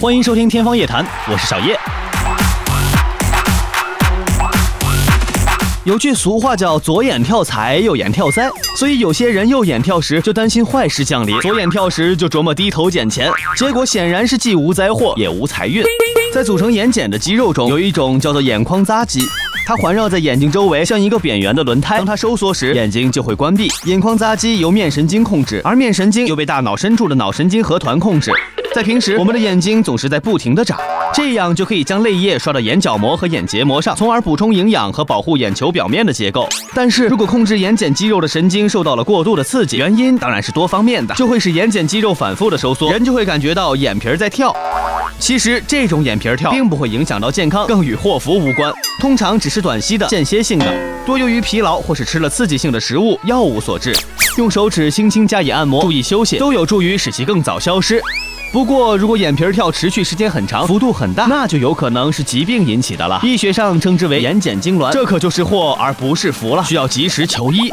欢迎收听《天方夜谭》，我是小叶。有句俗话叫“左眼跳财，右眼跳灾”，所以有些人右眼跳时就担心坏事降临，左眼跳时就琢磨低头捡钱，结果显然是既无灾祸也无财运。在组成眼睑的肌肉中，有一种叫做眼眶匝肌，它环绕在眼睛周围，像一个扁圆的轮胎。当它收缩时，眼睛就会关闭。眼眶匝肌由面神经控制，而面神经又被大脑深处的脑神经核团控制。在平时，我们的眼睛总是在不停的眨，这样就可以将泪液刷到眼角膜和眼结膜上，从而补充营养和保护眼球表面的结构。但是如果控制眼睑肌肉的神经受到了过度的刺激，原因当然是多方面的，就会使眼睑肌肉反复的收缩，人就会感觉到眼皮儿在跳。其实这种眼皮儿跳并不会影响到健康，更与祸福无关，通常只是短期的、间歇性的，多由于疲劳或是吃了刺激性的食物、药物所致。用手指轻轻加以按摩，注意休息，都有助于使其更早消失。不过，如果眼皮跳持续时间很长，幅度很大，那就有可能是疾病引起的了。医学上称之为眼睑痉挛，这可就是祸而不是福了，需要及时求医。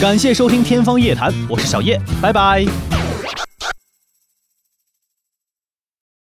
感谢收听《天方夜谭》，我是小叶，拜拜。